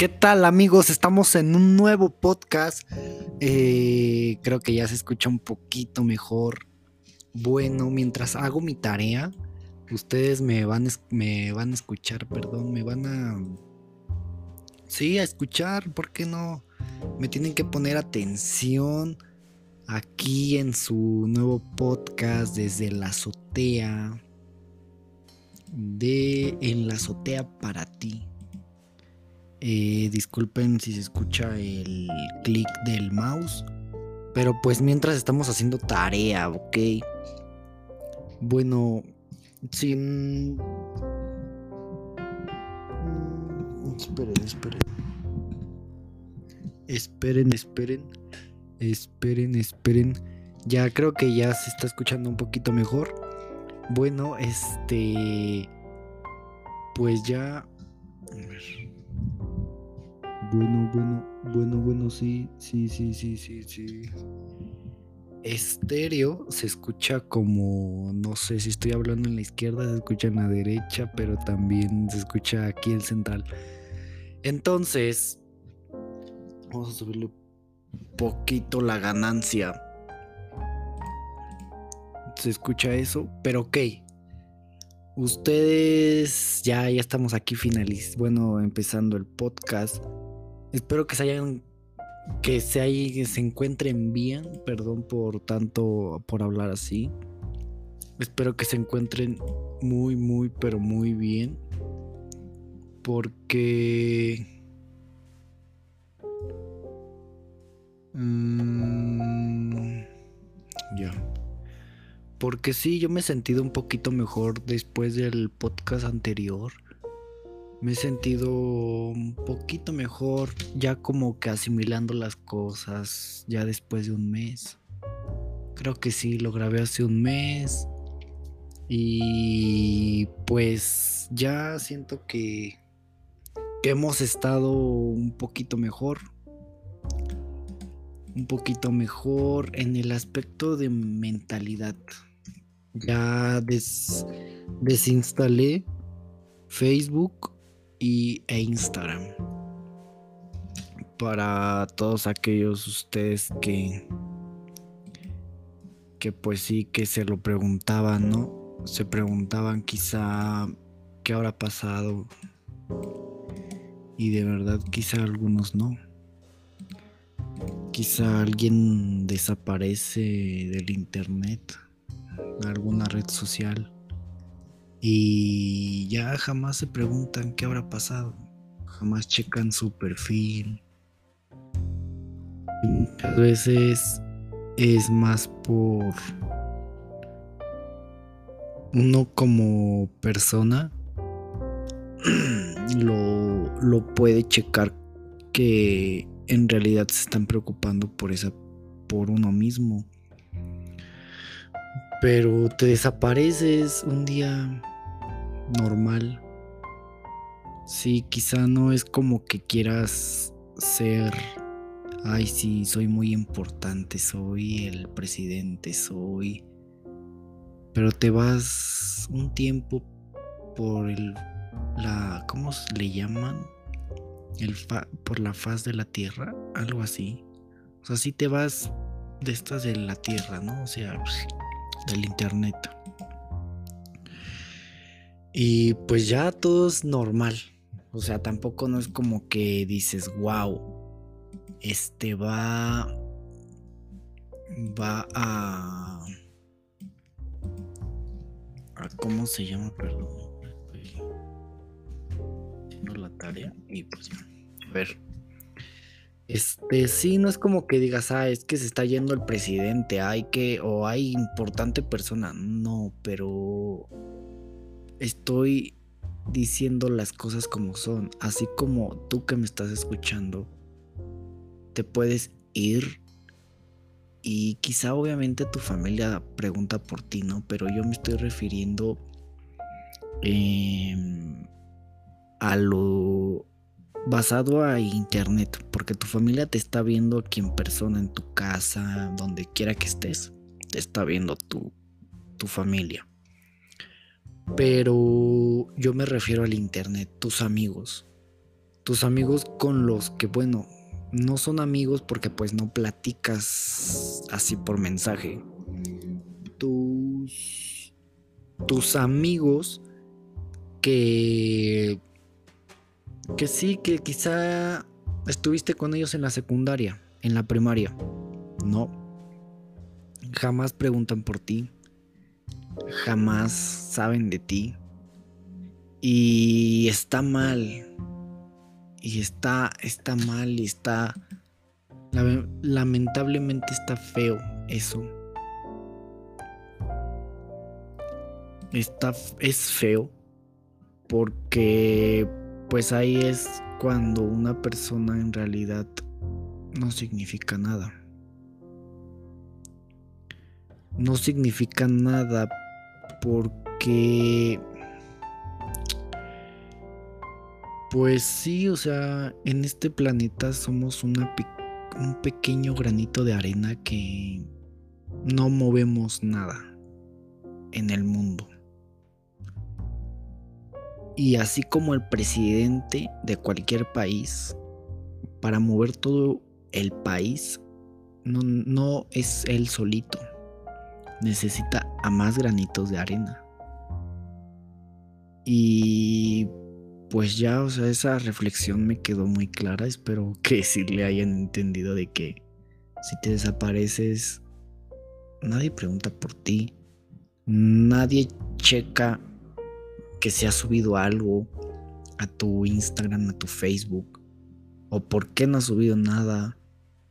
¿Qué tal amigos? Estamos en un nuevo podcast. Eh, creo que ya se escucha un poquito mejor. Bueno, mientras hago mi tarea, ustedes me van, me van a escuchar, perdón, me van a... Sí, a escuchar, ¿por qué no? Me tienen que poner atención aquí en su nuevo podcast desde la azotea. De En la azotea para ti. Eh, disculpen si se escucha el clic del mouse. Pero pues mientras estamos haciendo tarea, ¿ok? Bueno, sin... Mm, esperen, esperen. Esperen, esperen. Esperen, esperen. Ya creo que ya se está escuchando un poquito mejor. Bueno, este... Pues ya... A ver. Bueno, bueno, bueno, bueno, sí, sí, sí, sí, sí, sí. Estéreo se escucha como, no sé si estoy hablando en la izquierda, se escucha en la derecha, pero también se escucha aquí el central. Entonces, vamos a subirle poquito la ganancia. Se escucha eso, pero ok. Ustedes ya, ya estamos aquí finaliz, bueno, empezando el podcast. Espero que se hayan que se, que se encuentren bien, perdón por tanto por hablar así. Espero que se encuentren muy muy pero muy bien porque mm, ya. Porque sí, yo me he sentido un poquito mejor después del podcast anterior me he sentido un poquito mejor, ya como que asimilando las cosas, ya después de un mes. Creo que sí, lo grabé hace un mes. Y pues ya siento que, que hemos estado un poquito mejor. Un poquito mejor en el aspecto de mentalidad. Ya desinstalé Facebook y, e Instagram. Para todos aquellos ustedes que que pues sí que se lo preguntaban, ¿no? Se preguntaban quizá qué habrá pasado. Y de verdad quizá algunos no. Quizá alguien desaparece del internet, alguna red social y ya jamás se preguntan qué habrá pasado. Jamás checan su perfil. muchas veces es más por uno como persona lo, lo puede checar que en realidad se están preocupando por esa por uno mismo pero te desapareces un día normal. Sí, quizá no es como que quieras ser, ay, sí, soy muy importante, soy el presidente, soy... Pero te vas un tiempo por el, la, ¿cómo le llaman? El por la faz de la tierra, algo así. O sea, sí te vas de estas de la tierra, ¿no? O sea, del internet. Y pues ya todo es normal. O sea, tampoco no es como que dices, wow, este va, va a, a ¿cómo se llama? Perdón. Haciendo la tarea y pues. A ver. Este, sí, no es como que digas, ah, es que se está yendo el presidente, hay que, o hay importante persona. No, pero estoy diciendo las cosas como son, así como tú que me estás escuchando, te puedes ir y quizá obviamente tu familia pregunta por ti, ¿no? Pero yo me estoy refiriendo em, a lo basado a internet, porque tu familia te está viendo aquí en persona, en tu casa, donde quiera que estés, te está viendo tu, tu familia. Pero yo me refiero al internet, tus amigos. tus amigos con los que, bueno, no son amigos porque pues no platicas así por mensaje. Tus, tus amigos que, que sí, que quizá estuviste con ellos en la secundaria, en la primaria. No. Jamás preguntan por ti. Jamás saben de ti. Y está mal y está, está mal y está... Lamentablemente está feo eso. Está, es feo porque pues ahí es cuando una persona en realidad no significa nada. No significa nada porque Pues sí, o sea, en este planeta somos un pequeño granito de arena que no movemos nada en el mundo. Y así como el presidente de cualquier país, para mover todo el país, no, no es él solito. Necesita a más granitos de arena. Y pues ya, o sea, esa reflexión me quedó muy clara. Espero que sí le hayan entendido de que si te desapareces, nadie pregunta por ti. Nadie checa que se ha subido algo a tu Instagram, a tu Facebook. O por qué no has subido nada.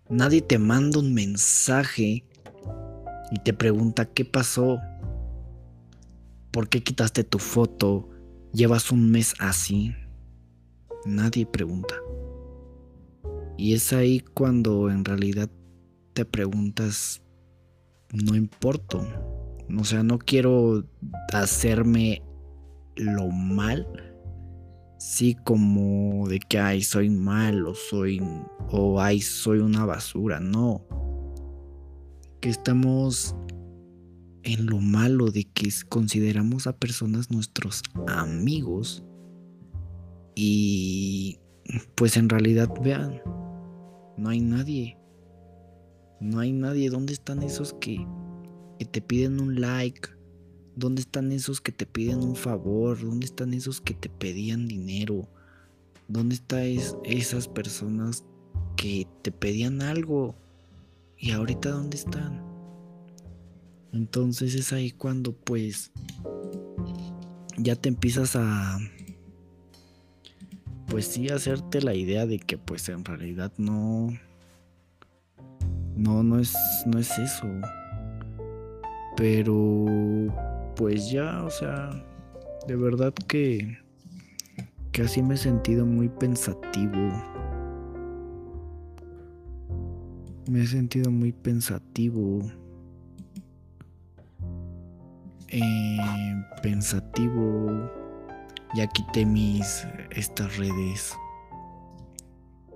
Nadie te manda un mensaje y te pregunta qué pasó. ¿Por qué quitaste tu foto? Llevas un mes así. Nadie pregunta. Y es ahí cuando en realidad te preguntas, no importo. O sea, no quiero hacerme lo mal. Sí, como de que, ay, soy malo, soy, o ay, soy una basura. No. Que estamos en lo malo de que consideramos a personas nuestros amigos y pues en realidad vean, no hay nadie. No hay nadie. ¿Dónde están esos que, que te piden un like? ¿Dónde están esos que te piden un favor? ¿Dónde están esos que te pedían dinero? ¿Dónde están esas personas que te pedían algo? ¿Y ahorita dónde están? Entonces es ahí cuando pues ya te empiezas a pues sí hacerte la idea de que pues en realidad no no no es no es eso. Pero pues ya, o sea, de verdad que que así me he sentido muy pensativo. Me he sentido muy pensativo eh, pensativo. Ya quité mis estas redes.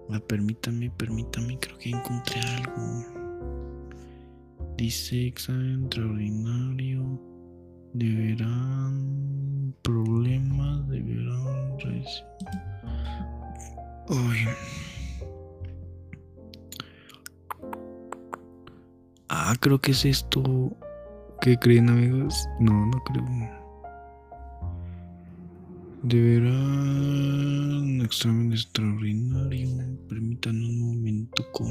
Ah, permítame, permítame, creo que encontré algo. Dice examen extraordinario. Deberán problemas, deberán Ay. Ah, creo que es esto. ¿Qué creen amigos? No, no creo. Deberá un examen extraordinario. Permítanme un momento. Con...